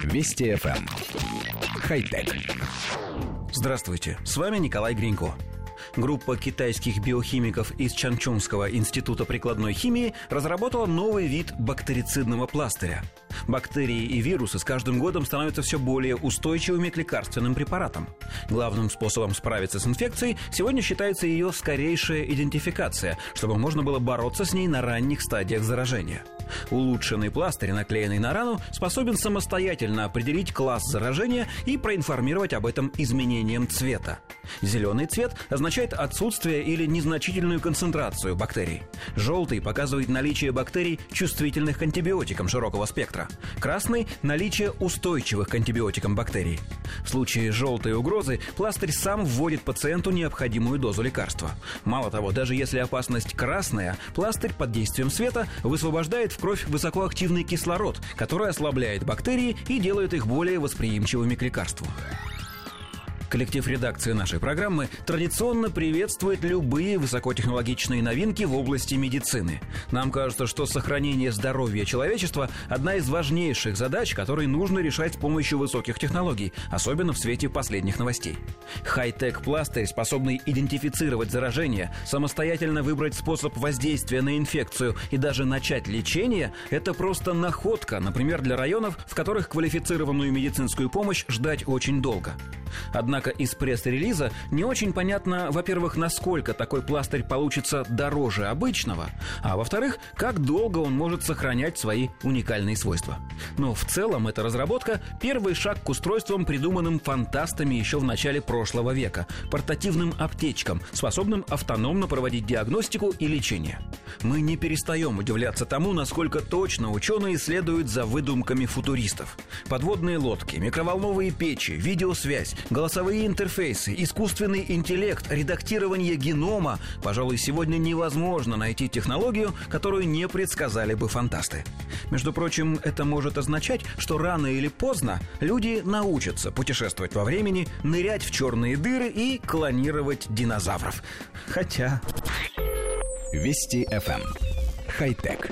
Вести FM. Эм. Хай-тек. Здравствуйте, с вами Николай Гринько. Группа китайских биохимиков из Чанчунского института прикладной химии разработала новый вид бактерицидного пластыря. Бактерии и вирусы с каждым годом становятся все более устойчивыми к лекарственным препаратам. Главным способом справиться с инфекцией сегодня считается ее скорейшая идентификация, чтобы можно было бороться с ней на ранних стадиях заражения. Улучшенный пластырь, наклеенный на рану, способен самостоятельно определить класс заражения и проинформировать об этом изменением цвета. Зеленый цвет означает отсутствие или незначительную концентрацию бактерий. Желтый показывает наличие бактерий, чувствительных к антибиотикам широкого спектра. Красный – наличие устойчивых к антибиотикам бактерий. В случае желтой угрозы пластырь сам вводит пациенту необходимую дозу лекарства. Мало того, даже если опасность красная, пластырь под действием света высвобождает в кровь высокоактивный кислород, который ослабляет бактерии и делает их более восприимчивыми к лекарству. Коллектив редакции нашей программы традиционно приветствует любые высокотехнологичные новинки в области медицины. Нам кажется, что сохранение здоровья человечества – одна из важнейших задач, которые нужно решать с помощью высоких технологий, особенно в свете последних новостей. Хай-тек пластырь, способный идентифицировать заражение, самостоятельно выбрать способ воздействия на инфекцию и даже начать лечение – это просто находка, например, для районов, в которых квалифицированную медицинскую помощь ждать очень долго. Однако из пресс-релиза не очень понятно, во-первых, насколько такой пластырь получится дороже обычного, а во-вторых, как долго он может сохранять свои уникальные свойства. Но в целом эта разработка – первый шаг к устройствам, придуманным фантастами еще в начале прошлого века, портативным аптечкам, способным автономно проводить диагностику и лечение. Мы не перестаем удивляться тому, насколько точно ученые следуют за выдумками футуристов. Подводные лодки, микроволновые печи, видеосвязь, голосовые интерфейсы, искусственный интеллект, редактирование генома. Пожалуй, сегодня невозможно найти технологию, которую не предсказали бы фантасты. Между прочим, это может означать, что рано или поздно люди научатся путешествовать во времени, нырять в черные дыры и клонировать динозавров. Хотя... Вести FM. Эм. Хай-тек.